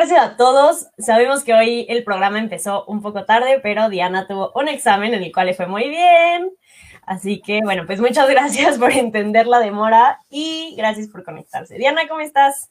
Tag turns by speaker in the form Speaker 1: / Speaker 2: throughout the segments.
Speaker 1: Gracias a todos. Sabemos que hoy el programa empezó un poco tarde, pero Diana tuvo un examen en el cual le fue muy bien. Así que, bueno, pues muchas gracias por entender la demora y gracias por conectarse. Diana, ¿cómo estás?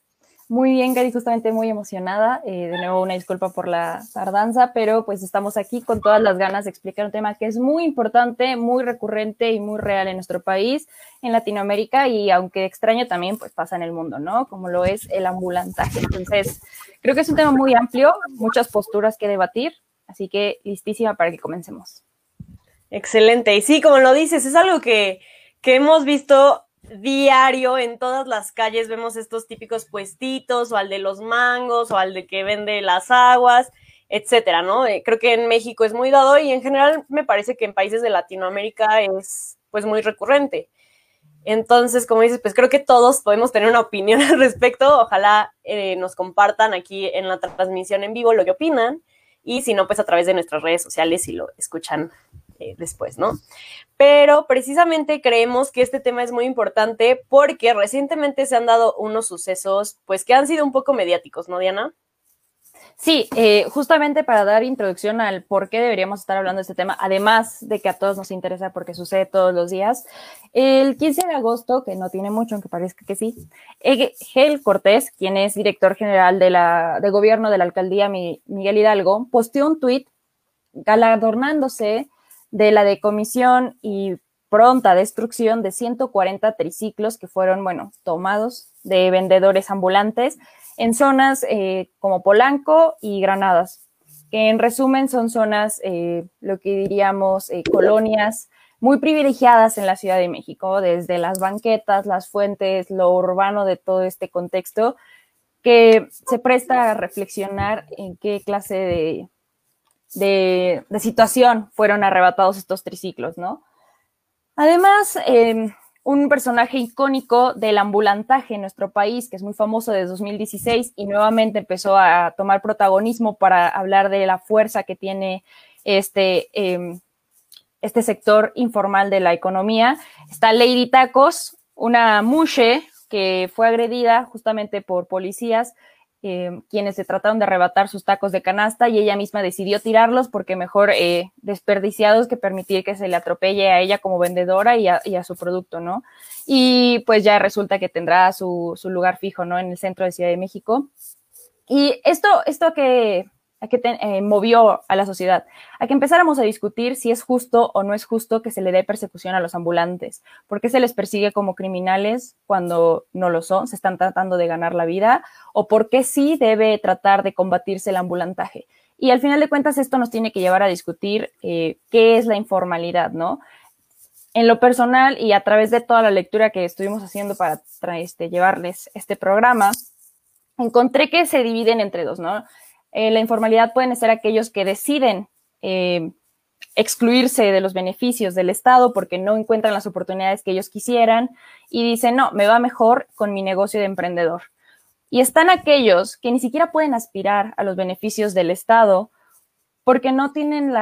Speaker 2: Muy bien, Gary, justamente muy emocionada. Eh, de nuevo, una disculpa por la tardanza, pero pues estamos aquí con todas las ganas de explicar un tema que es muy importante, muy recurrente y muy real en nuestro país, en Latinoamérica y aunque extraño también, pues pasa en el mundo, ¿no? Como lo es el ambulantaje. Entonces, creo que es un tema muy amplio, muchas posturas que debatir, así que listísima para que comencemos.
Speaker 1: Excelente. Y sí, como lo dices, es algo que, que hemos visto diario en todas las calles vemos estos típicos puestitos o al de los mangos o al de que vende las aguas, etcétera, ¿no? Eh, creo que en México es muy dado y en general me parece que en países de Latinoamérica es pues muy recurrente. Entonces, como dices, pues creo que todos podemos tener una opinión al respecto. Ojalá eh, nos compartan aquí en la transmisión en vivo lo que opinan y si no, pues a través de nuestras redes sociales si lo escuchan eh, después, ¿no? Pero precisamente creemos que este tema es muy importante porque recientemente se han dado unos sucesos, pues que han sido un poco mediáticos, ¿no, Diana?
Speaker 2: Sí, eh, justamente para dar introducción al por qué deberíamos estar hablando de este tema, además de que a todos nos interesa porque sucede todos los días, el 15 de agosto, que no tiene mucho, aunque parezca que sí, Gel Cortés, quien es director general de, de gobierno de la alcaldía Miguel Hidalgo, posteó un tuit galardonándose de la decomisión y pronta destrucción de 140 triciclos que fueron, bueno, tomados de vendedores ambulantes en zonas eh, como Polanco y Granadas, que en resumen son zonas, eh, lo que diríamos, eh, colonias muy privilegiadas en la Ciudad de México, desde las banquetas, las fuentes, lo urbano de todo este contexto, que se presta a reflexionar en qué clase de de, situación fueron arrebatados estos triciclos, ¿no? Además, em, un personaje icónico del ambulantaje en nuestro país, que es muy famoso desde 2016 y nuevamente empezó a tomar protagonismo para hablar de la fuerza que tiene este, em, este sector informal de la economía. Está Lady Tacos, una mushe que fue agredida justamente por policías eh, quienes se trataron de arrebatar sus tacos de canasta y ella misma decidió tirarlos porque mejor eh, desperdiciados que permitir que se le atropelle a ella como vendedora y a, su producto, ¿no? Y pues ya resulta que tendrá su, lugar fijo, ¿no? En el centro de Ciudad de México. Y esto, esto que, a que eh, movió a la sociedad, a que empezáramos a discutir si es justo o no es justo que se le dé persecución a los ambulantes, por qué se les persigue como criminales cuando no lo son, se están tratando de ganar la vida, o por qué sí debe tratar de combatirse el ambulantaje. Y al final de cuentas esto nos tiene que llevar a discutir eh, qué es la informalidad, ¿no? En lo personal y a través de toda la lectura que estuvimos haciendo para este, llevarles este programa, encontré que se dividen entre dos, ¿no? Eh, la informalidad pueden ser aquellos que deciden eh, excluirse de los beneficios del Estado porque no encuentran las oportunidades que ellos quisieran y dicen, no, me va mejor con mi negocio de emprendedor. Y están aquellos que ni siquiera pueden aspirar a los beneficios del Estado porque no tienen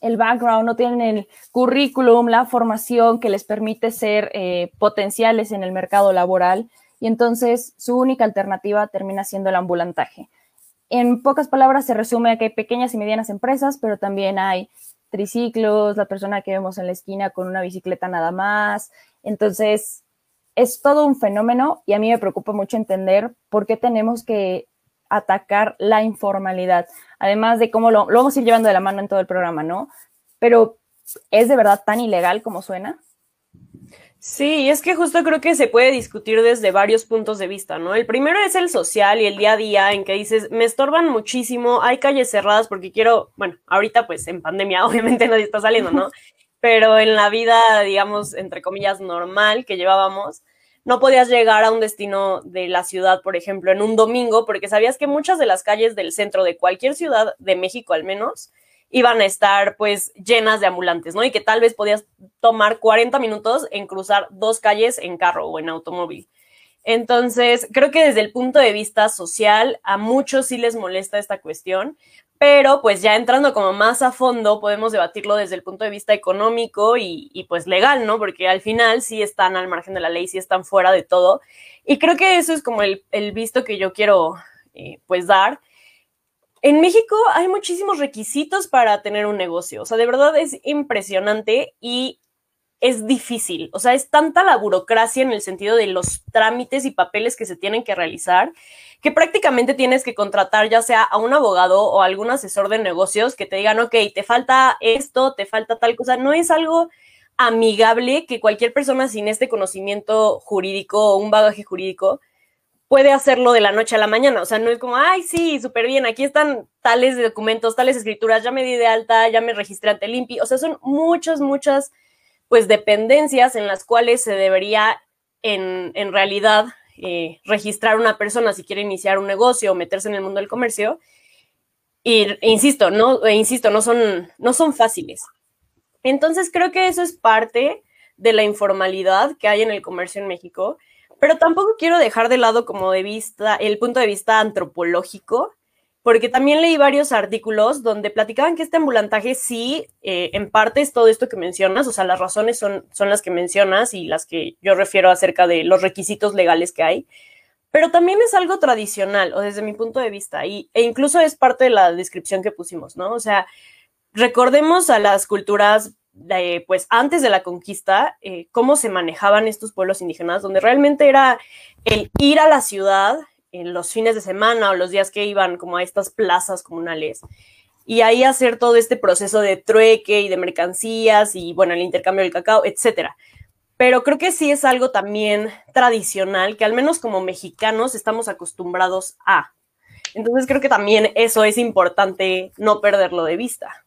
Speaker 2: el background, no tienen el currículum, la formación que les permite ser eh, potenciales en el mercado laboral y entonces su única alternativa termina siendo el ambulantaje. En pocas palabras se resume a que hay pequeñas y medianas empresas, pero también hay triciclos, la persona que vemos en la esquina con una bicicleta nada más. Entonces, es todo un fenómeno y a mí me preocupa mucho entender por qué tenemos que atacar la informalidad, además de cómo lo, lo vamos a ir llevando de la mano en todo el programa, ¿no? Pero, ¿es de verdad tan ilegal como suena?
Speaker 1: Sí, es que justo creo que se puede discutir desde varios puntos de vista, ¿no? El primero es el social y el día a día en que dices, me estorban muchísimo, hay calles cerradas porque quiero, bueno, ahorita pues en pandemia obviamente nadie está saliendo, ¿no? Pero en la vida, digamos, entre comillas, normal que llevábamos, no podías llegar a un destino de la ciudad, por ejemplo, en un domingo, porque sabías que muchas de las calles del centro de cualquier ciudad de México al menos, iban a estar pues llenas de ambulantes, ¿no? Y que tal vez podías tomar 40 minutos en cruzar dos calles en carro o en automóvil. Entonces, creo que desde el punto de vista social, a muchos sí les molesta esta cuestión, pero pues ya entrando como más a fondo, podemos debatirlo desde el punto de vista económico y, pues legal, ¿no? Porque al final sí están al margen de la ley, sí están fuera de todo. Y creo que eso es como el, visto que yo quiero eh, pues dar. En México hay muchísimos requisitos para tener un negocio, o sea, de verdad es impresionante y es difícil, o sea, es tanta la burocracia en el sentido de los trámites y papeles que se tienen que realizar que prácticamente tienes que contratar ya sea a un abogado o algún asesor de negocios que te digan, ok, te falta esto, te falta tal cosa. No es algo amigable que cualquier persona sin este conocimiento jurídico o un bagaje jurídico puede hacerlo de la noche a la mañana. O sea, no es como, ay, sí, súper bien, aquí están tales documentos, tales escrituras, ya me di de alta, ya me registré ante el O sea, son muchas, muchas, pues, dependencias en las cuales se debería en, en realidad eh, registrar una persona si quiere iniciar un negocio o meterse en el mundo del comercio. Y insisto, no, e insisto, no son, no son fáciles. Entonces creo que eso es parte de la informalidad que hay en el comercio en México, pero tampoco quiero dejar de lado como de vista el punto de vista antropológico porque también leí varios artículos donde platicaban que este ambulantaje sí, eh, en parte es todo esto que mencionas, o sea, las razones son, son las que mencionas y las que yo refiero acerca de los requisitos legales que hay, pero también es algo tradicional, o desde mi punto de vista, y, e incluso es parte de la descripción que pusimos, ¿no? O sea, recordemos a las culturas pues antes de la conquista, eh, cómo se manejaban estos pueblos indígenas, donde realmente era el ir a la ciudad, en los fines de semana o los días que iban como a estas plazas comunales y ahí hacer todo este proceso de trueque y de mercancías y bueno, el intercambio del cacao, etcétera. Pero creo que sí es algo también tradicional que al menos como mexicanos estamos acostumbrados a. Entonces creo que también eso es importante no perderlo de vista.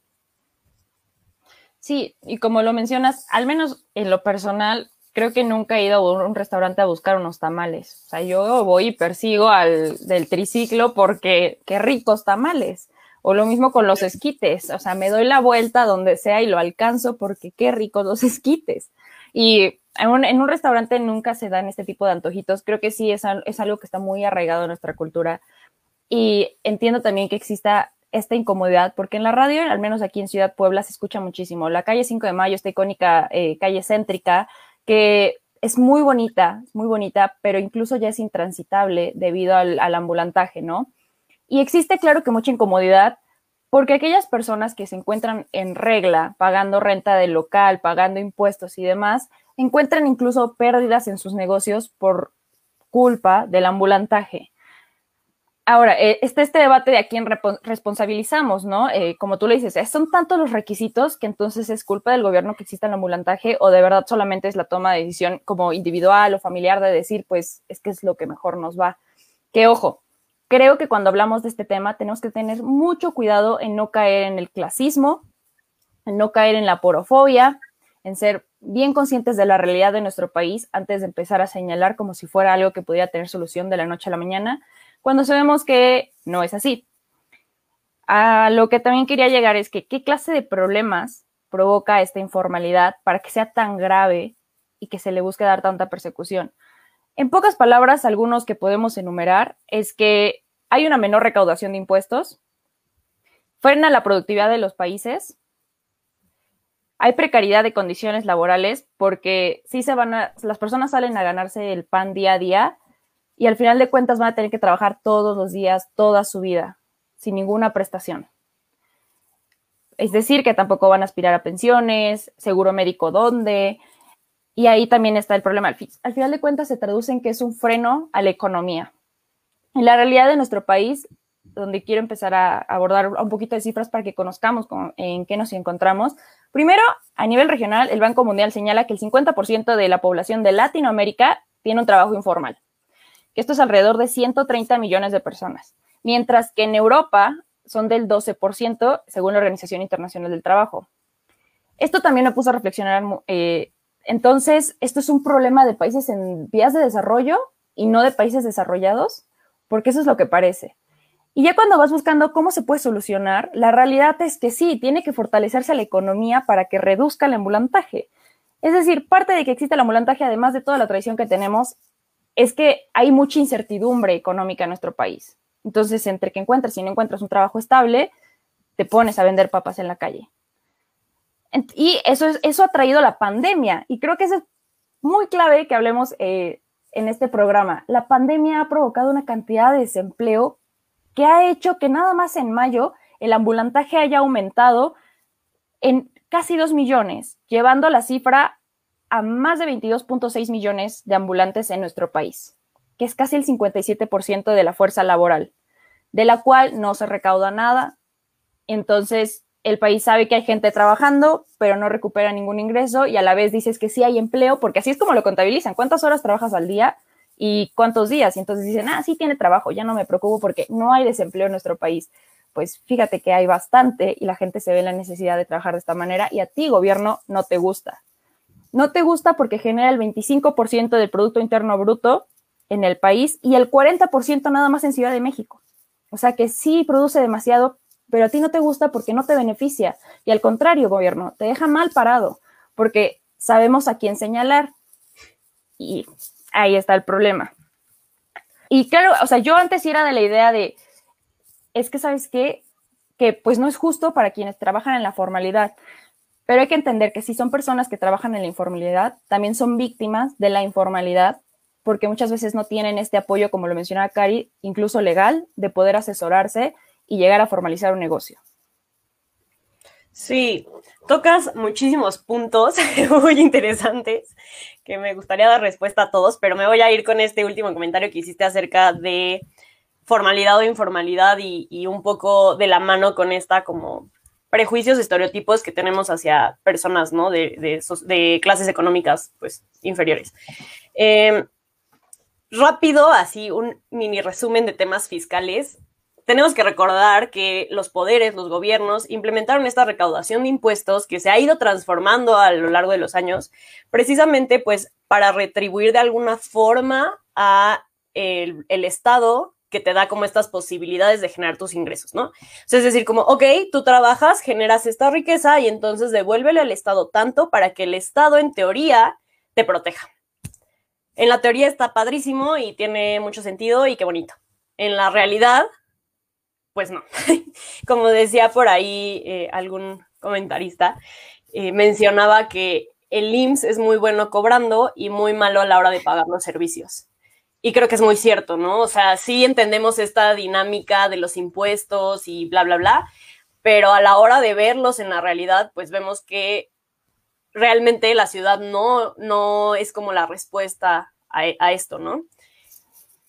Speaker 2: Sí, y como lo mencionas, al menos en lo personal, creo que nunca he ido a un restaurante a buscar unos tamales. O sea, yo voy y persigo al del triciclo porque qué ricos tamales. O lo mismo con los esquites. O sea, me doy la vuelta donde sea y lo alcanzo porque qué ricos los esquites. Y en un, restaurante nunca se dan este tipo de antojitos. Creo que sí es, es algo que está muy arraigado en nuestra cultura. Y entiendo también que exista esta incomodidad, porque en la radio, al menos aquí en Ciudad Puebla, se escucha muchísimo. La calle 5 de Mayo, esta icónica eh, calle céntrica, que es muy bonita, muy bonita, pero incluso ya es intransitable debido al, ambulantaje, ¿no? Y existe, claro que mucha incomodidad, porque aquellas personas que se encuentran en regla, pagando renta del local, pagando impuestos y demás, encuentran incluso pérdidas en sus negocios por culpa del ambulantaje. Ahora, eh, está este debate de a quién responsabilizamos, ¿no? Eh, como tú le dices, son tantos los requisitos que entonces es culpa del gobierno que exista el ambulantaje o de verdad solamente es la toma de decisión como individual o familiar de decir, pues es que es lo que mejor nos va. Que ojo, creo que cuando hablamos de este tema tenemos que tener mucho cuidado en no caer en el clasismo, en no caer en la porofobia, en ser bien conscientes de la realidad de nuestro país antes de empezar a señalar como si fuera algo que pudiera tener solución de la noche a la mañana cuando sabemos que no es así. A lo que también quería llegar es que qué clase de problemas provoca esta informalidad para que sea tan grave y que se le busque dar tanta persecución. En pocas palabras, algunos que podemos enumerar es que hay una menor recaudación de impuestos, frena la productividad de los países, hay precariedad de condiciones laborales porque si se van las personas salen a ganarse el pan día a día y al final de cuentas van a tener que trabajar todos los días, toda su vida, sin ninguna prestación. Es decir, que tampoco van a aspirar a pensiones, seguro médico dónde, y ahí también está el problema. Al, final de cuentas se traduce en que es un freno a la economía. En la realidad de nuestro país, donde quiero empezar a abordar un poquito de cifras para que conozcamos en qué nos encontramos. Primero, a nivel regional, el Banco Mundial señala que el 50% de la población de Latinoamérica tiene un trabajo informal que esto es alrededor de 130 millones de personas, mientras que en Europa son del 12%, según la Organización Internacional del Trabajo. Esto también me puso a reflexionar. Eh, entonces, esto es un problema de países en vías de desarrollo y no de países desarrollados, porque eso es lo que parece. Y ya cuando vas buscando cómo se puede solucionar, la realidad es que sí, tiene que fortalecerse la economía para que reduzca el ambulantaje. Es decir, parte de que existe el ambulantaje, además de toda la tradición que tenemos, es que hay mucha incertidumbre económica en nuestro país. Entonces, entre que encuentras y no encuentras un trabajo estable, te pones a vender papas en la calle. Y eso, es, eso ha traído la pandemia. Y creo que eso es muy clave que hablemos eh, en este programa. La pandemia ha provocado una cantidad de desempleo que ha hecho que nada más en mayo el ambulantaje haya aumentado en casi 2 millones, llevando la cifra a más de 22.6 millones de ambulantes en nuestro país, que es casi el 57% de la fuerza laboral, de la cual no se recauda nada. Entonces, el país sabe que hay gente trabajando, pero no recupera ningún ingreso y a la vez dices que sí hay empleo, porque así es como lo contabilizan. ¿Cuántas horas trabajas al día y cuántos días? Y entonces dicen, ah, sí tiene trabajo, ya no me preocupo porque no hay desempleo en nuestro país. Pues fíjate que hay bastante y la gente se ve la necesidad de trabajar de esta manera y a ti, gobierno, no te gusta. No te gusta porque genera el 25% del Producto Interno Bruto en el país y el 40% nada más en Ciudad de México. O sea que sí produce demasiado, pero a ti no te gusta porque no te beneficia. Y al contrario, gobierno, te deja mal parado, porque sabemos a quién señalar. Y ahí está el problema. Y claro, o sea, yo antes era de la idea de, es que, ¿sabes qué? Que pues no es justo para quienes trabajan en la formalidad. Pero hay que entender que si son personas que trabajan en la informalidad, también son víctimas de la informalidad, porque muchas veces no tienen este apoyo, como lo mencionaba Cari, incluso legal, de poder asesorarse y llegar a formalizar un negocio.
Speaker 1: Sí, tocas muchísimos puntos muy interesantes que me gustaría dar respuesta a todos, pero me voy a ir con este último comentario que hiciste acerca de formalidad o informalidad y, un poco de la mano con esta como prejuicios, estereotipos que tenemos hacia personas, ¿no? De, clases económicas, pues, inferiores. Em, rápido, así, un mini resumen de temas fiscales tenemos que recordar que los poderes, los gobiernos, implementaron esta recaudación de impuestos que se ha ido transformando a lo largo de los años, precisamente pues para retribuir de alguna forma a el, Estado que te da como estas posibilidades de generar tus ingresos, ¿no? es decir, como, ok, tú trabajas, generas esta riqueza y entonces devuélvele al Estado tanto para que el Estado, en teoría, te proteja. En la teoría está padrísimo y tiene mucho sentido y qué bonito. En la realidad, pues no. Como decía por ahí eh, algún comentarista, eh, mencionaba que el IMSS es muy bueno cobrando y muy malo a la hora de pagar los servicios. Y creo que es muy cierto, ¿no? O sea, sí entendemos esta dinámica de los impuestos y bla, bla, bla, pero a la hora de verlos en la realidad, pues vemos que realmente la ciudad no, no es como la respuesta a, esto, ¿no?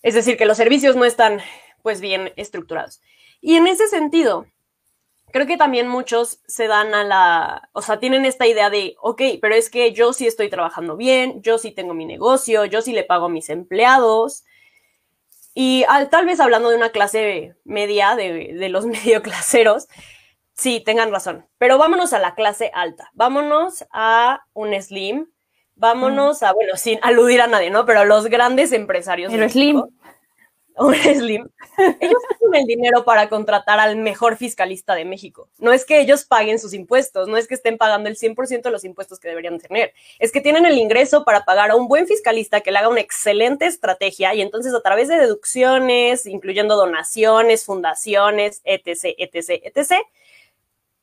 Speaker 1: Es decir, que los servicios no están pues bien estructurados. Y en ese sentido, creo que también muchos se dan a la, o sea, tienen esta idea de, ok, pero es que yo sí estoy trabajando bien, yo sí tengo mi negocio, yo sí le pago a mis empleados. Y tal vez hablando de una clase media, de, de los medioclaseros, sí, tengan razón. Pero vámonos a la clase alta, vámonos a un Slim, vámonos a, bueno, sin aludir a nadie, ¿no? Pero los grandes empresarios.
Speaker 2: Pero Slim
Speaker 1: un Slim, ellos tienen el dinero para contratar al mejor fiscalista de México. No es que ellos paguen sus impuestos, no es que estén pagando el 100% de los impuestos que deberían tener, es que tienen el ingreso para pagar a un buen fiscalista que le haga una excelente estrategia y entonces a través de deducciones, incluyendo donaciones, fundaciones, etc., etc., etc.,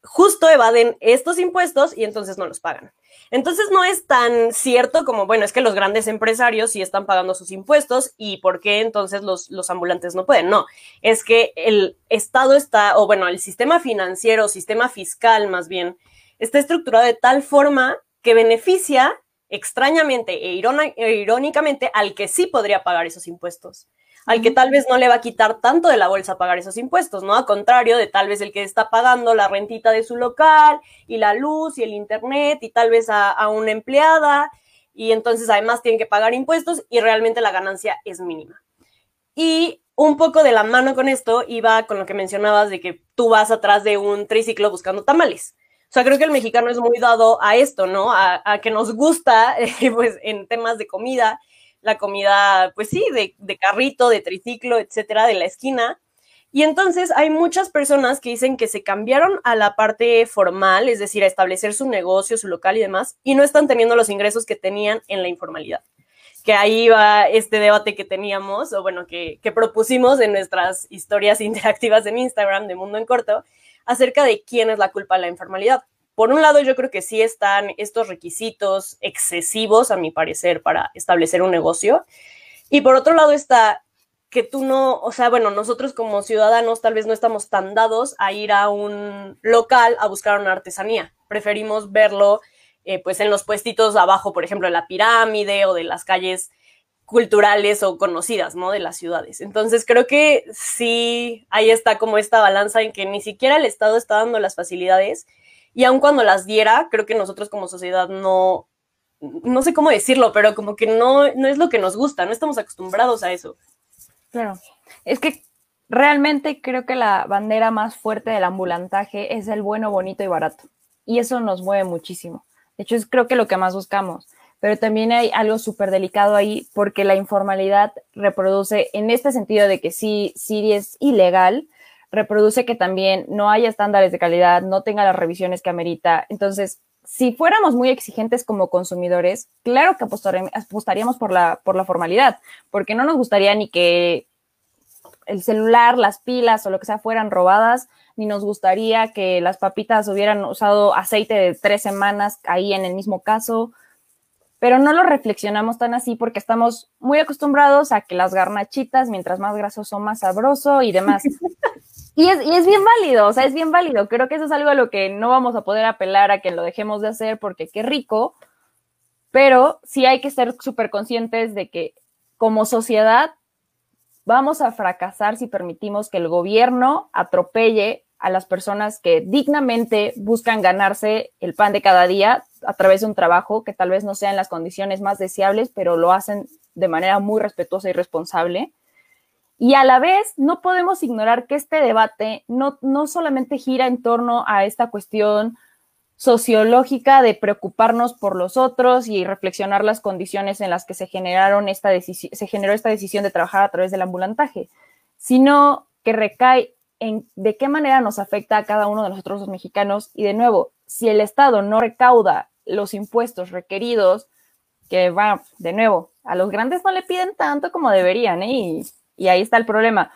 Speaker 1: justo evaden estos impuestos y entonces no los pagan. Entonces no es tan cierto como, bueno, es que los grandes empresarios sí están pagando sus impuestos y por qué entonces los, los ambulantes no pueden. No, es que el Estado está, o bueno, el sistema financiero, sistema fiscal más bien, está estructurado de tal forma que beneficia extrañamente e, e irónicamente al que sí podría pagar esos impuestos al que tal vez no le va a quitar tanto de la bolsa pagar esos impuestos, ¿no? A contrario de tal vez el que está pagando la rentita de su local y la luz y el internet y tal vez a, una empleada y entonces además tienen que pagar impuestos y realmente la ganancia es mínima. Y un poco de la mano con esto iba con lo que mencionabas de que tú vas atrás de un triciclo buscando tamales. O sea, creo que el mexicano es muy dado a esto, ¿no? A, a que nos gusta, pues, en temas de comida, la comida, pues sí, de, carrito, de triciclo, etcétera, de la esquina. Y entonces hay muchas personas que dicen que se cambiaron a la parte formal, es decir, a establecer su negocio, su local y demás, y no están teniendo los ingresos que tenían en la informalidad. Que ahí va este debate que teníamos, o bueno, que, que propusimos en nuestras historias interactivas en Instagram de Mundo en Corto, acerca de quién es la culpa de la informalidad. Por un lado, yo creo que sí están estos requisitos excesivos, a mi parecer, para establecer un negocio. Y por otro lado está que tú no, o sea, bueno, nosotros como ciudadanos tal vez no estamos tan dados a ir a un local a buscar una artesanía. Preferimos verlo eh, pues en los puestitos abajo, por ejemplo, de la pirámide o de las calles culturales o conocidas, ¿no? De las ciudades. Entonces creo que sí, ahí está como esta balanza en que ni siquiera el Estado está dando las facilidades y aun cuando las diera, creo que nosotros como sociedad no, no sé cómo decirlo, pero como que no, no es lo que nos gusta, no estamos acostumbrados a eso.
Speaker 2: Claro. Es que realmente creo que la bandera más fuerte del ambulantaje es el bueno, bonito y barato. Y eso nos mueve muchísimo. De hecho, es creo que lo que más buscamos. Pero también hay algo súper delicado ahí porque la informalidad reproduce, en este sentido de que sí, sí es ilegal, reproduce que también no haya estándares de calidad, no tenga las revisiones que amerita. Entonces, si fuéramos muy exigentes como consumidores, claro que apostaríamos por la, formalidad, porque no nos gustaría ni que el celular, las pilas o lo que sea fueran robadas, ni nos gustaría que las papitas hubieran usado aceite de tres semanas ahí en el mismo caso, pero no lo reflexionamos tan así porque estamos muy acostumbrados a que las garnachitas, mientras más grasoso, más sabroso y demás. Y es, y es bien válido, o sea, es bien válido. Creo que eso es algo a lo que no vamos a poder apelar a que lo dejemos de hacer porque qué rico, pero sí hay que ser súper conscientes de que como sociedad vamos a fracasar si permitimos que el gobierno atropelle a las personas que dignamente buscan ganarse el pan de cada día a través de un trabajo que tal vez no sea en las condiciones más deseables, pero lo hacen de manera muy respetuosa y responsable. Y a la vez, no podemos ignorar que este debate no, no solamente gira en torno a esta cuestión sociológica de preocuparnos por los otros y reflexionar las condiciones en las que se generaron esta se generó esta decisión de trabajar a través del ambulantaje, sino que recae en de qué manera nos afecta a cada uno de nosotros los mexicanos y de nuevo, si el Estado no recauda los impuestos requeridos, que va, de nuevo, a los grandes no le piden tanto como deberían, ¿eh? Y y ahí está el problema.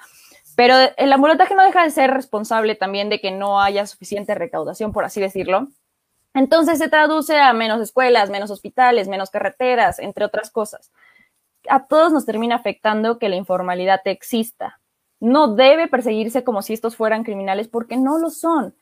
Speaker 2: Pero el ambulantaje no deja de ser responsable también de que no haya suficiente recaudación, por así decirlo. Entonces se traduce a menos escuelas, menos hospitales, menos carreteras, entre otras cosas. A todos nos termina afectando que la informalidad exista. No debe perseguirse como si estos fueran criminales porque no lo son.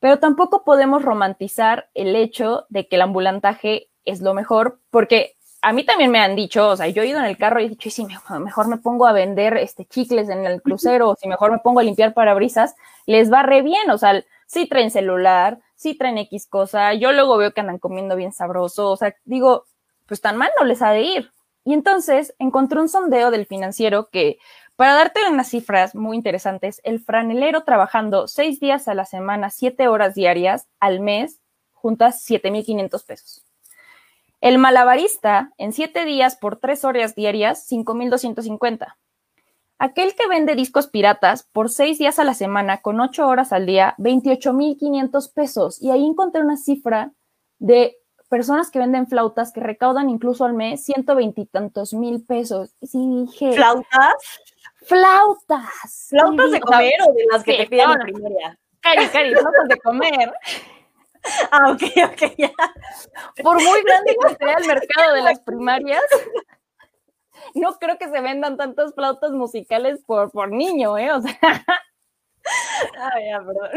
Speaker 2: Pero tampoco podemos romantizar el hecho de que el ambulantaje es lo mejor porque a mí también me han dicho, o sea, yo he ido en el carro y he dicho, sí, mejor, me pongo a vender este chicles en el crucero, o si mejor me pongo a limpiar parabrisas, les va re bien, o sea, sí traen celular, sí traen X cosa, yo luego veo que andan comiendo bien sabroso, o sea, digo, pues tan mal no les ha de ir. Y entonces encontré un sondeo del financiero que, para darte unas cifras muy interesantes, el franelero trabajando seis días a la semana, siete horas diarias al mes, juntas 7,500 pesos. El malabarista, en siete días por tres horas diarias, 5,250. Aquel que vende discos piratas por seis días a la semana con ocho horas al día, 28,500 pesos. Y ahí encontré una cifra de personas que venden flautas que recaudan incluso al mes ciento veintitantos mil pesos. Y sí dije.
Speaker 1: ¿Flautas?
Speaker 2: Flautas.
Speaker 1: ¿Flautas de comer o de las que te piden en primaria?
Speaker 2: Cari, cari, flautas de comer.
Speaker 1: Ah, ok, ok, ya.
Speaker 2: Por muy grande que sea el mercado de las primarias, no creo que se vendan tantas flautas musicales por, por niño, ¿eh? O sea.
Speaker 1: Ah, ya, perdón.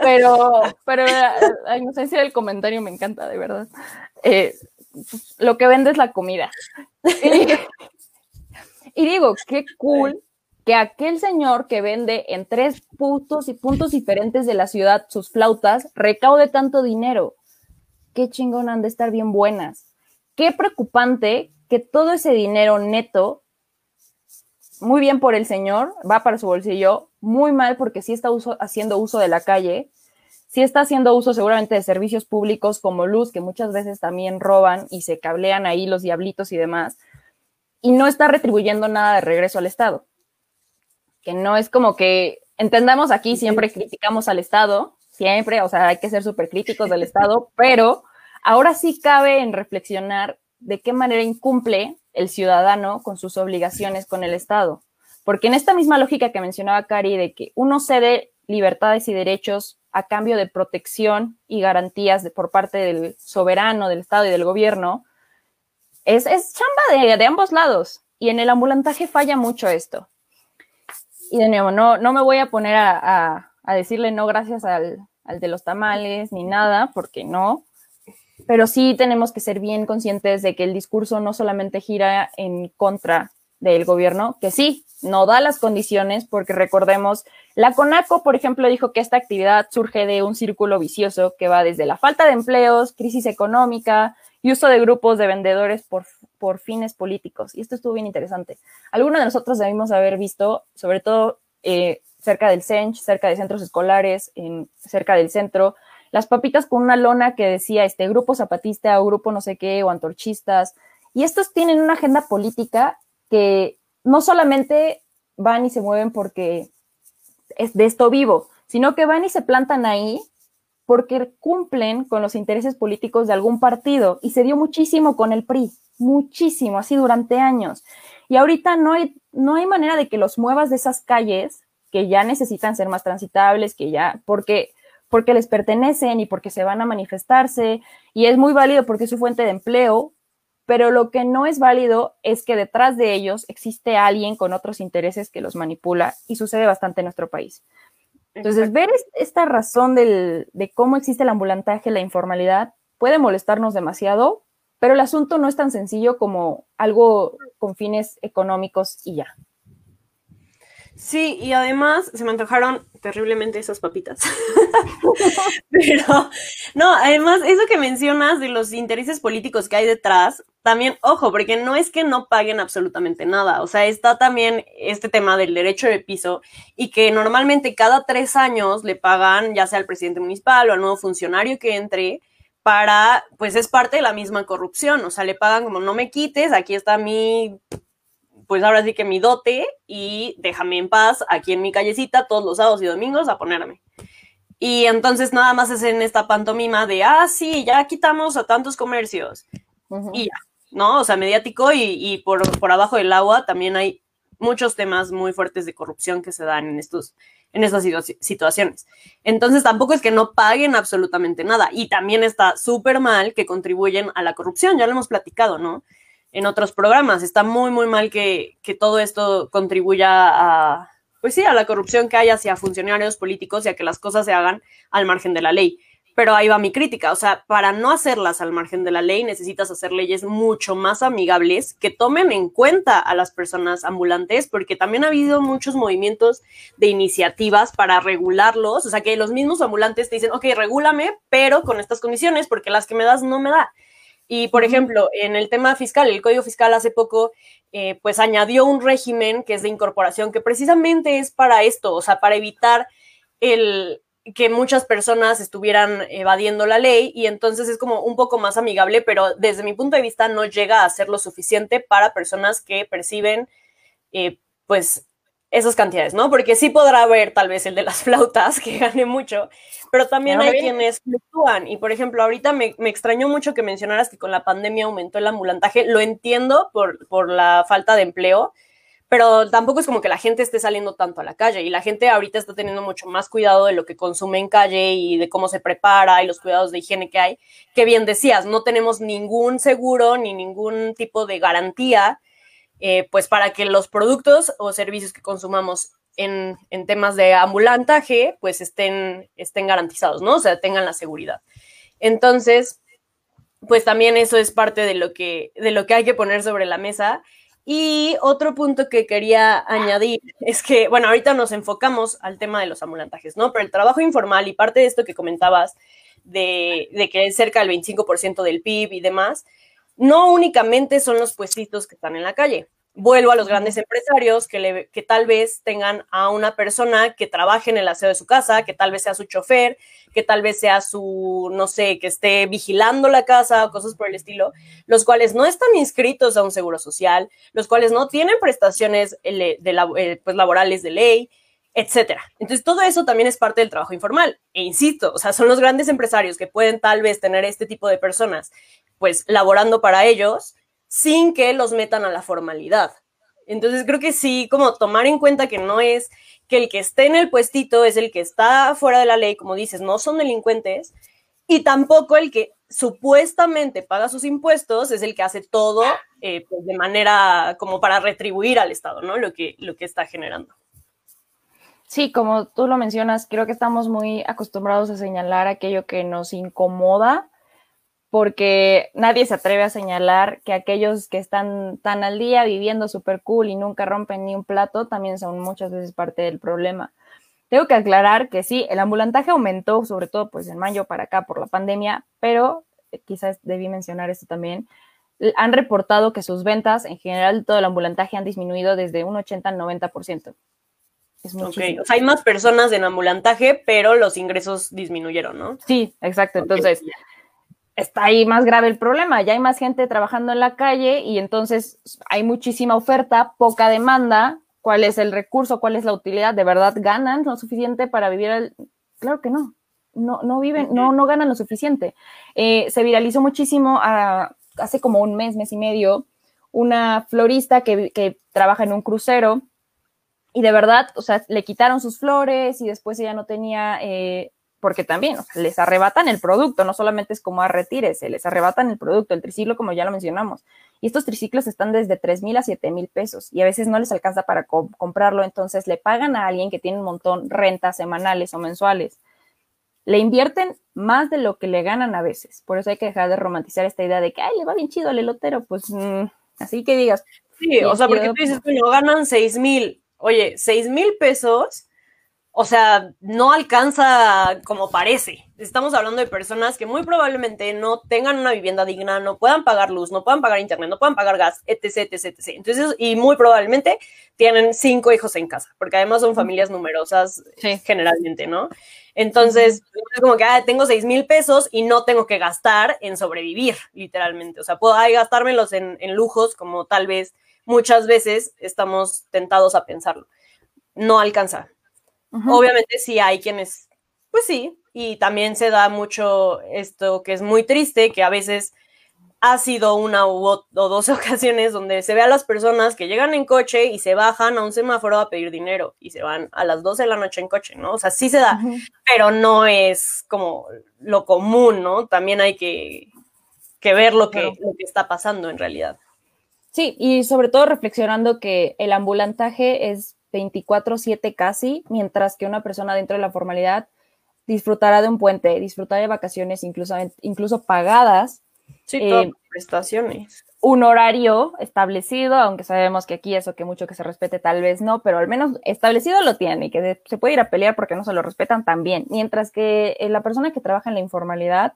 Speaker 2: Pero, pero la inocencia del comentario me encanta, de verdad. Eh, lo que vende es la comida. Y, y digo, qué cool que aquel señor que vende en tres puntos y puntos diferentes de la ciudad sus flautas recaude tanto dinero. Qué chingón han de estar bien buenas. Qué preocupante que todo ese dinero neto, muy bien por el señor, va para su bolsillo, muy mal porque sí está haciendo uso de la calle, sí está haciendo uso seguramente de servicios públicos como luz, que muchas veces también roban y se cablean ahí los diablitos y demás, y no está retribuyendo nada de regreso al Estado que no es como que entendamos aquí, siempre criticamos al Estado, siempre, o sea, hay que ser súper críticos del Estado, pero ahora sí cabe en reflexionar de qué manera incumple el ciudadano con sus obligaciones con el Estado. Porque en esta misma lógica que mencionaba Cari, de que uno cede libertades y derechos a cambio de protección y garantías por parte del soberano, del Estado y del gobierno, es, es chamba de, de, ambos lados. Y en el ambulantaje falla mucho esto. Y de nuevo, no, no me voy a poner a, a, a decirle no gracias al, al de los tamales ni nada, porque no. Pero sí tenemos que ser bien conscientes de que el discurso no solamente gira en contra del gobierno, que sí, no da las condiciones, porque recordemos, la CONACO, por ejemplo, dijo que esta actividad surge de un círculo vicioso que va desde la falta de empleos, crisis económica y uso de grupos de vendedores por, por fines políticos. Y esto estuvo bien interesante. Algunos de nosotros debimos haber visto, sobre todo eh, cerca del CENCH, cerca de centros escolares, en, cerca del centro, las papitas con una lona que decía este grupo zapatista o grupo no sé qué o antorchistas. Y estos tienen una agenda política que no solamente van y se mueven porque es de esto vivo, sino que van y se plantan ahí porque cumplen con los intereses políticos de algún partido. Y se dio muchísimo con el PRI, muchísimo, así durante años. Y ahorita no hay, no hay manera de que los muevas de esas calles que ya necesitan ser más transitables, que ya, porque, porque les pertenecen y porque se van a manifestarse. Y es muy válido porque es su fuente de empleo, pero lo que no es válido es que detrás de ellos existe alguien con otros intereses que los manipula y sucede bastante en nuestro país. Entonces, ver esta razón del, de cómo existe el ambulantaje, la informalidad, puede molestarnos demasiado, pero el asunto no es tan sencillo como algo con fines económicos y ya.
Speaker 1: Sí, y además se me antojaron terriblemente esas papitas. Pero, no, además, eso que mencionas de los intereses políticos que hay detrás, también, ojo, porque no es que no paguen absolutamente nada. O sea, está también este tema del derecho de piso y que normalmente cada tres años le pagan ya sea al presidente municipal o al nuevo funcionario que entre para, pues es parte de la misma corrupción. O sea, le pagan como no me quites, aquí está mi pues ahora sí que mi dote y déjame en paz aquí en mi callecita todos los sábados y domingos a ponerme. Y entonces nada más es en esta pantomima de, ah, sí, ya quitamos a tantos comercios. Y ya, ¿no? O sea, mediático y, y por, por, abajo del agua también hay muchos temas muy fuertes de corrupción que se dan en, estos, en estas situaciones. Entonces tampoco es que no paguen absolutamente nada. Y también está súper mal que contribuyen a la corrupción, ya lo hemos platicado, ¿no? En otros programas. Está muy, muy mal que, que, todo esto contribuya a, pues sí, a la corrupción que hay hacia funcionarios políticos y a que las cosas se hagan al margen de la ley. Pero ahí va mi crítica, o sea, para no hacerlas al margen de la ley necesitas hacer leyes mucho más amigables que tomen en cuenta a las personas ambulantes, porque también ha habido muchos movimientos de iniciativas para regularlos, o sea, que los mismos ambulantes te dicen, ok, regúlame, pero con estas condiciones, porque las que me das no me da. Y, por ejemplo, en el tema fiscal, el Código Fiscal hace poco, eh, pues añadió un régimen que es de incorporación, que precisamente es para esto, o sea, para evitar el que muchas personas estuvieran evadiendo la ley y entonces es como un poco más amigable, pero desde mi punto de vista no llega a ser lo suficiente para personas que perciben, eh, pues, esas cantidades, ¿no? Porque sí podrá haber tal vez el de las flautas que gane mucho, pero también hay quienes fluctúan. Y por ejemplo, ahorita me, me, extrañó mucho que mencionaras que con la pandemia aumentó el ambulantaje. Lo entiendo por, por la falta de empleo, pero tampoco es como que la gente esté saliendo tanto a la calle y la gente ahorita está teniendo mucho más cuidado de lo que consume en calle y de cómo se prepara y los cuidados de higiene que hay. Que bien decías, no tenemos ningún seguro ni ningún tipo de garantía eh, pues para que los productos o servicios que consumamos en, en, temas de ambulantaje, pues estén, estén garantizados, ¿no? O sea, tengan la seguridad. Entonces, pues también eso es parte de lo que, de lo que hay que poner sobre la mesa. Y otro punto que quería añadir es que, bueno, ahorita nos enfocamos al tema de los ambulantajes, ¿no? Pero el trabajo informal y parte de esto que comentabas de, de que es cerca del 25% del PIB y demás, no únicamente son los puestitos que están en la calle. Vuelvo a los grandes empresarios que, le, que tal vez tengan a una persona que trabaje en el aseo de su casa, que tal vez sea su chofer, que tal vez sea su, no sé, que esté vigilando la casa o cosas por el estilo, los cuales no están inscritos a un seguro social, los cuales no tienen prestaciones de, eh, pues, laborales de ley, etcétera. Entonces, todo eso también es parte del trabajo informal. E insisto, o sea, son los grandes empresarios que pueden tal vez tener este tipo de personas, pues, laborando para ellos sin que los metan a la formalidad. Entonces, creo que sí, como tomar en cuenta que no es que el que esté en el puestito es el que está fuera de la ley, como dices, no son delincuentes, y tampoco el que supuestamente paga sus impuestos es el que hace todo eh, pues, de manera como para retribuir al Estado, ¿no? Lo que, lo que está generando.
Speaker 2: Sí, como tú lo mencionas, creo que estamos muy acostumbrados a señalar aquello que nos incomoda, porque nadie se atreve a señalar que aquellos que están tan al día viviendo súper cool y nunca rompen ni un plato, también son muchas veces parte del problema. Tengo que aclarar que sí, el ambulantaje aumentó, sobre todo pues en mayo para acá por la pandemia, pero eh, quizás debí mencionar esto también. Han reportado que sus ventas en general, todo el ambulantaje han disminuido desde un 80 al 90%.
Speaker 1: Es okay. O sea, hay más personas en ambulantaje, pero los ingresos disminuyeron, ¿no?
Speaker 2: Sí, exacto. Entonces, está ahí más grave el problema. Ya hay más gente trabajando en la calle y entonces hay muchísima oferta, poca demanda. ¿Cuál es el recurso? ¿Cuál es la utilidad? ¿De verdad ganan lo suficiente para vivir? El... Claro que no. No, no viven, no, no ganan lo suficiente. Eh, se viralizó muchísimo ah, hace como un mes, mes y medio, una florista que, que trabaja en un crucero y de verdad, o sea, le quitaron sus flores y después ella no tenía, eh, porque también les arrebatan el producto, no solamente es como a retírese, les arrebatan el producto, el triciclo, como ya lo mencionamos. Y estos triciclos están desde 3 mil a 7 mil pesos y a veces no les alcanza para comprarlo, entonces le pagan a alguien que tiene un montón rentas semanales o mensuales. Le invierten más de lo que le ganan a veces. Por eso hay que dejar de romantizar esta idea de que, ay, le va bien chido al elotero. Pues mm, así que digas.
Speaker 1: Sí, o sea, porque tú dices, bueno, ganan 6 mil oye, seis mil pesos, o sea, no alcanza como parece. Estamos hablando de personas que muy probablemente no tengan una vivienda digna, no puedan pagar luz, no puedan pagar internet, no puedan pagar gas, etc, etc, etc. Entonces, y muy probablemente tienen cinco hijos en casa, porque además son familias numerosas generalmente, ¿no? Entonces, es como que ah, tengo seis mil pesos y no tengo que gastar en sobrevivir, literalmente. O sea, puedo gastármelos en, en lujos, como tal vez muchas veces estamos tentados a pensarlo. No alcanza. Obviamente sí hay quienes, pues sí, y también se da mucho esto que es muy triste, que a veces ha sido una o dos ocasiones donde se ve a las personas que llegan en coche y se bajan a un semáforo a pedir dinero y se van a las 12 de la noche en coche, ¿no? O sea, sí se da, pero no es como lo común, ¿no? También hay que, ver lo que, lo que está pasando en realidad.
Speaker 2: Sí, y sobre todo reflexionando que el ambulantaje es 24/7 casi, mientras que una persona dentro de la formalidad disfrutará de un puente, disfrutará de vacaciones incluso, incluso pagadas.
Speaker 1: Sí, eh, prestaciones.
Speaker 2: Un horario establecido, aunque sabemos que aquí eso que mucho que se respete tal vez no, pero al menos establecido lo tiene y que se puede ir a pelear porque no se lo respetan también. Mientras que eh, la persona que trabaja en la informalidad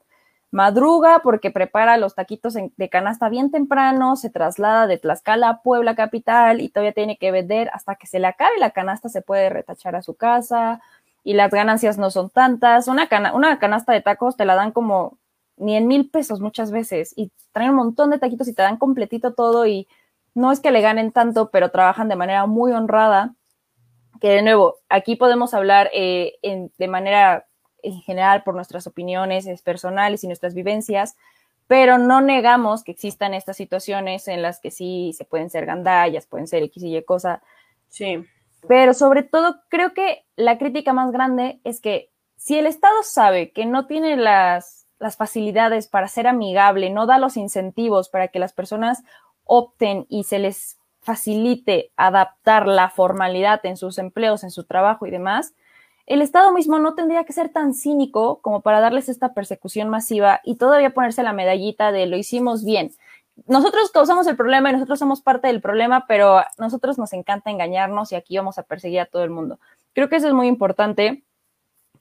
Speaker 2: madruga porque prepara los taquitos de canasta bien temprano, se traslada de Tlaxcala a Puebla capital y todavía tiene que vender hasta que se le acabe la canasta, se puede retachar a su casa y las ganancias no son tantas. Una, una canasta de tacos te la dan como ni en mil pesos muchas veces y traen un montón de taquitos y te dan completito todo y no es que le ganen tanto, pero trabajan de manera muy honrada. Que de nuevo, aquí podemos hablar eh, de manera en general por nuestras opiniones personales y nuestras vivencias, pero no negamos que existan estas situaciones en las que sí se pueden ser gandallas, pueden ser X y Y cosa.
Speaker 1: Sí.
Speaker 2: Pero sobre todo, creo que la crítica más grande es que si el Estado sabe que no tiene las, las facilidades para ser amigable, no da los incentivos para que las personas opten y se les facilite adaptar la formalidad en sus empleos, en su trabajo y demás, el Estado mismo no tendría que ser tan cínico como para darles esta persecución masiva y todavía ponerse la medallita de lo hicimos bien. Nosotros causamos el problema y nosotros somos parte del problema, pero a nosotros nos encanta engañarnos y aquí vamos a perseguir a todo el mundo. Creo que eso es muy importante,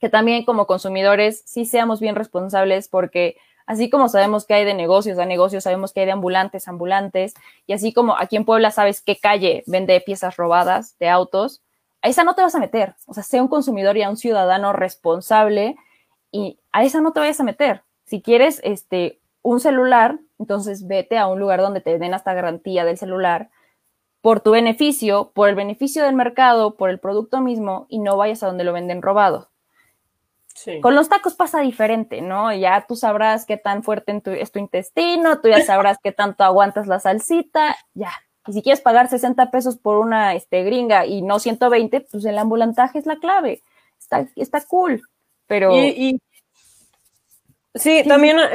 Speaker 2: que también como consumidores sí seamos bien responsables porque así como sabemos que hay de negocios a negocios, sabemos que hay de ambulantes ambulantes, y así como aquí en Puebla sabes qué calle vende piezas robadas de autos, a esa no te vas a meter. O sea, sea un consumidor y a un ciudadano responsable y a esa no te vayas a meter. Si quieres este, un celular, entonces vete a un lugar donde te den hasta garantía del celular, por tu beneficio, por el beneficio del mercado, por el producto mismo y no vayas a donde lo venden robado.
Speaker 1: Sí.
Speaker 2: Con los tacos pasa diferente, ¿no? Ya tú sabrás qué tan fuerte en tu, es tu intestino, tú ya sabrás qué tanto aguantas la salsita, ya. Y si quieres pagar 60 pesos por una este, gringa y no 120, pues el ambulantaje es la clave. Está, está cool, pero...
Speaker 1: Y, y- sí, también eh,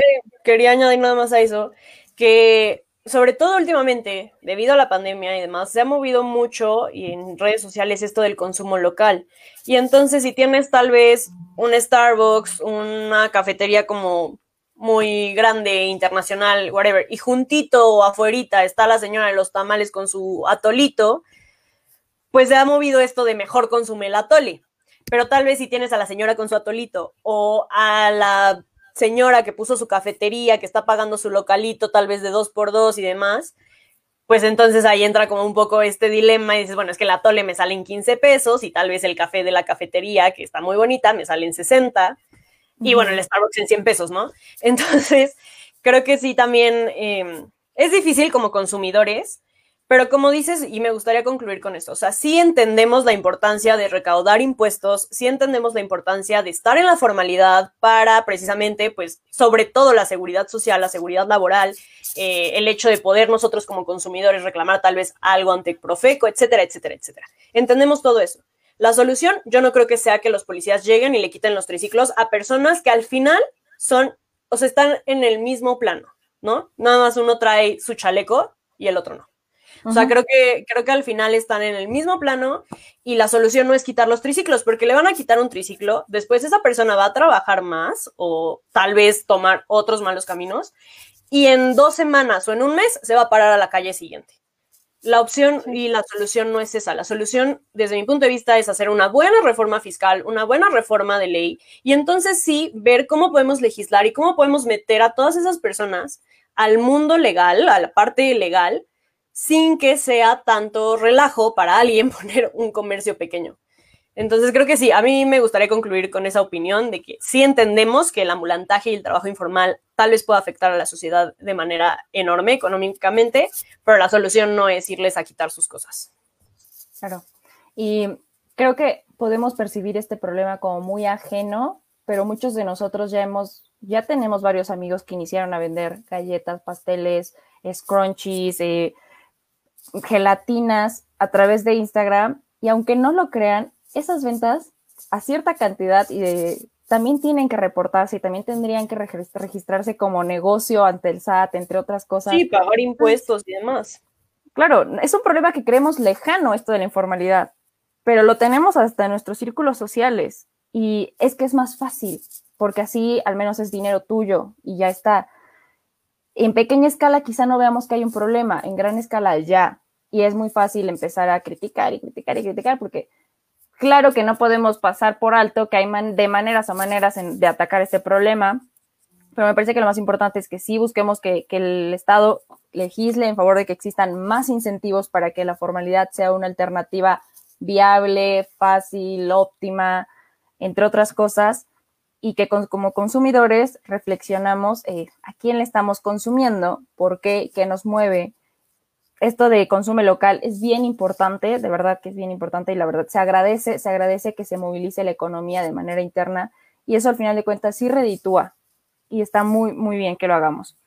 Speaker 1: quería añadir nada más a eso, que sobre todo últimamente, debido a la pandemia y demás, se ha movido mucho y en redes sociales esto del consumo local. Y entonces si tienes tal vez un Starbucks, una cafetería como muy grande, internacional, whatever, y juntito afuerita está la señora de los tamales con su atolito, pues se ha movido esto de mejor consume el atole. Pero tal vez si tienes a la señora con su atolito o a la señora que puso su cafetería, que está pagando su localito tal vez de dos por dos y demás, pues entonces ahí entra como un poco este dilema y dices, bueno, es que el atole me sale en 15 pesos y tal vez el café de la cafetería, que está muy bonita, me sale en 60 y bueno, el Starbucks en 100 pesos, ¿no? Entonces, creo que sí también eh, es difícil como consumidores, pero como dices, y me gustaría concluir con esto, o sea, sí entendemos la importancia de recaudar impuestos, sí entendemos la importancia de estar en la formalidad para precisamente, pues, sobre todo la seguridad social, la seguridad laboral, eh, el hecho de poder nosotros como consumidores reclamar tal vez algo ante Profeco, etcétera, etcétera, etcétera. Entendemos todo eso. La solución, yo no creo que sea que los policías lleguen y le quiten los triciclos a personas que al final son, o sea, están en el mismo plano, ¿no? Nada más uno trae su chaleco y el otro no. O sea, creo que, creo que al final están en el mismo plano y la solución no es quitar los triciclos, porque le van a quitar un triciclo, después esa persona va a trabajar más o tal vez tomar otros malos caminos y en dos semanas o en un mes se va a parar a la calle siguiente. La opción y la solución no es esa. La solución, desde mi punto de vista, es hacer una buena reforma fiscal, una buena reforma de ley y entonces sí ver cómo podemos legislar y cómo podemos meter a todas esas personas al mundo legal, a la parte legal, sin que sea tanto relajo para alguien poner un comercio pequeño. Entonces creo que sí, a mí me gustaría concluir con esa opinión de que sí entendemos que el ambulantaje y el trabajo informal tal vez pueda afectar a la sociedad de manera enorme económicamente, pero la solución no es irles a quitar sus cosas.
Speaker 2: Claro. Y creo que podemos percibir este problema como muy ajeno, pero muchos de nosotros ya hemos, ya tenemos varios amigos que iniciaron a vender galletas, pasteles, scrunchies, eh, gelatinas a través de Instagram. Y aunque no lo crean, esas ventas a cierta cantidad y de, también tienen que reportarse y también tendrían que regis- registrarse como negocio ante el SAT, entre otras cosas.
Speaker 1: Sí, pagar impuestos y demás.
Speaker 2: Claro, es un problema que creemos lejano esto de la informalidad, pero lo tenemos hasta en nuestros círculos sociales y es que es más fácil, porque así al menos es dinero tuyo y ya está. En pequeña escala quizá no veamos que hay un problema, en gran escala ya, y es muy fácil empezar a criticar y criticar y criticar, porque claro que no podemos pasar por alto que hay man- de maneras a maneras de atacar este problema, pero me parece que lo más importante es que sí busquemos que, el Estado legisle en favor de que existan más incentivos para que la formalidad sea una alternativa viable, fácil, óptima, entre otras cosas, y que como consumidores reflexionamos eh, a quién le estamos consumiendo, por qué, qué nos mueve. Esto de consume local es bien importante, de verdad que es bien importante y la verdad se agradece, se agradece que se movilice la economía de manera interna y eso al final de cuentas sí reditúa y está muy, muy bien que lo hagamos.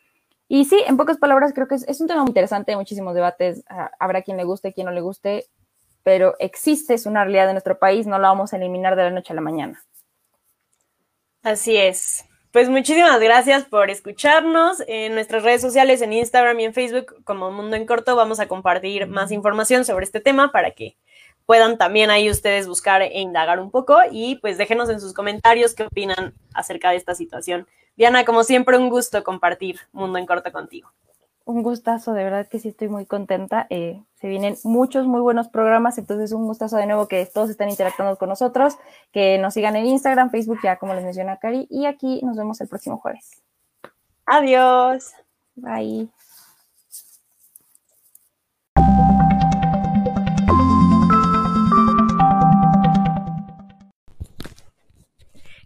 Speaker 2: Y sí, en pocas palabras, creo que es, un tema muy interesante, muchísimos debates, ah, habrá quien le guste, quien no le guste, pero existe, es una realidad de nuestro país, no la vamos a eliminar de la noche a la mañana.
Speaker 1: Así es. Pues muchísimas gracias por escucharnos. En nuestras redes sociales, en Instagram y en Facebook, como Mundo en Corto, vamos a compartir más información sobre este tema para que puedan también ahí ustedes buscar e indagar un poco y pues déjenos en sus comentarios qué opinan acerca de esta situación. Diana, como siempre, un gusto compartir Mundo en Corto contigo.
Speaker 2: Un gustazo, de verdad que sí estoy muy contenta. Eh, se vienen muchos muy buenos programas, entonces un gustazo de nuevo que todos estén interactuando con nosotros, que nos sigan en Instagram, Facebook, ya como les menciona Cari, y aquí nos vemos el próximo jueves.
Speaker 1: Adiós.
Speaker 2: Bye.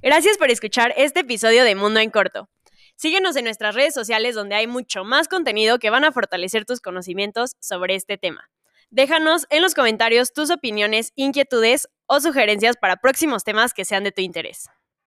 Speaker 1: Gracias por escuchar este episodio de Mundo en Corto. Síguenos en nuestras redes sociales donde hay mucho más contenido que van a fortalecer tus conocimientos sobre este tema. Déjanos en los comentarios tus opiniones, inquietudes o sugerencias para próximos temas que sean de tu interés.